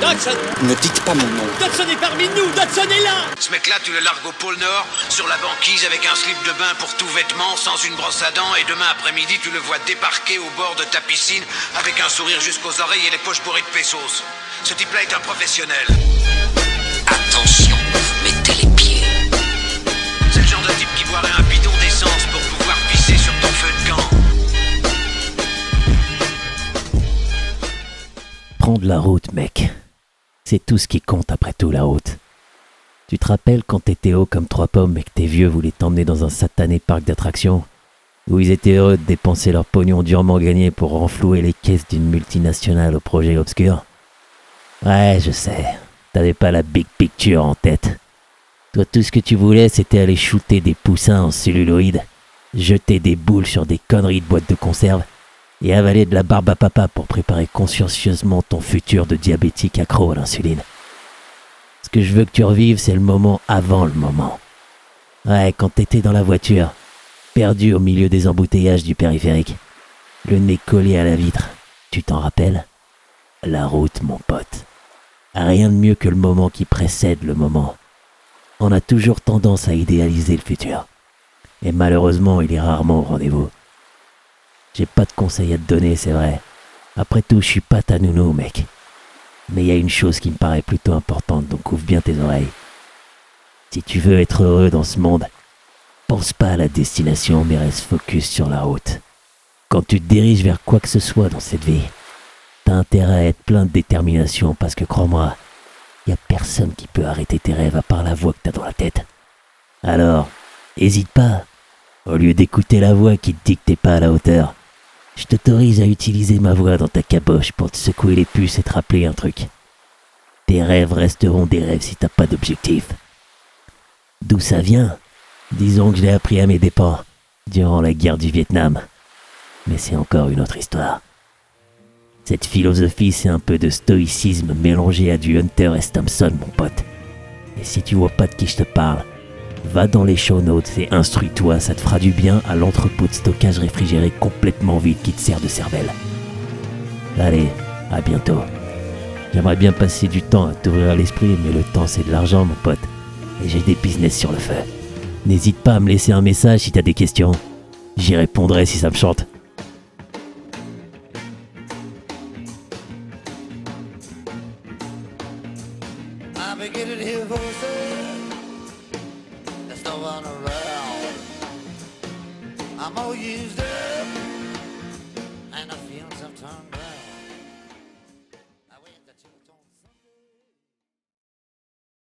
Dodson Ne dites pas mon nom. Dodson est parmi nous Dodson est là Ce mec-là, tu le largues au pôle Nord, sur la banquise avec un slip de bain pour tout vêtement, sans une brosse à dents, et demain après-midi, tu le vois débarquer au bord de ta piscine avec un sourire jusqu'aux oreilles et les poches bourrées de pesos. Ce type-là est un professionnel. Attention, mettez les pieds. C'est le genre de type qui boirait un bidon d'essence pour pouvoir pisser sur ton feu de camp. Prendre la route, mec. C'est tout ce qui compte après tout, la route. Tu te rappelles quand t'étais haut comme trois pommes et que tes vieux voulaient t'emmener dans un satané parc d'attractions Où ils étaient heureux de dépenser leur pognon durement gagné pour renflouer les caisses d'une multinationale au projet obscur? Ouais, je sais. T'avais pas la big picture en tête. Toi, tout ce que tu voulais, c'était aller shooter des poussins en celluloïde, jeter des boules sur des conneries de boîtes de conserve et avaler de la barbe à papa pour préparer consciencieusement ton futur de diabétique accro à l'insuline. Ce que je veux que tu revives, c'est le moment avant le moment. Ouais, quand t'étais dans la voiture, perdu au milieu des embouteillages du périphérique, le nez collé à la vitre, tu t'en rappelles? La route, mon pote. Rien de mieux que le moment qui précède le moment. On a toujours tendance à idéaliser le futur. Et malheureusement, il est rarement au rendez-vous. J'ai pas de conseils à te donner, c'est vrai. Après tout, je suis pas ta nounou, mec. Mais il y a une chose qui me paraît plutôt importante, donc ouvre bien tes oreilles. Si tu veux être heureux dans ce monde, pense pas à la destination, mais reste focus sur la route. Quand tu te diriges vers quoi que ce soit dans cette vie, t'as intérêt à être plein de détermination parce que crois-moi, y a personne qui peut arrêter tes rêves à part la voix que t'as dans la tête. Alors, hésite pas. Au lieu d'écouter la voix qui te dit que t'es pas à la hauteur, je t'autorise à utiliser ma voix dans ta caboche pour te secouer les puces et te rappeler un truc. Tes rêves resteront des rêves si t'as pas d'objectif. D'où ça vient? Disons que je l'ai appris à mes dépens, durant la guerre du Vietnam. Mais c'est encore une autre histoire. Cette philosophie, c'est un peu de stoïcisme mélangé à du Hunter S. Thompson, mon pote. Et si tu vois pas de qui je te parle, va dans les show notes et instruis-toi, ça te fera du bien à l'entrepôt de stockage réfrigéré complètement vide qui te sert de cervelle. Allez, à bientôt. J'aimerais bien passer du temps à t'ouvrir l'esprit, mais le temps c'est de l'argent, mon pote. Et j'ai des business sur le feu. N'hésite pas à me laisser un message si t'as des questions. J'y répondrai si ça me chante. No one around. I'm all used up, and I feel some turned round.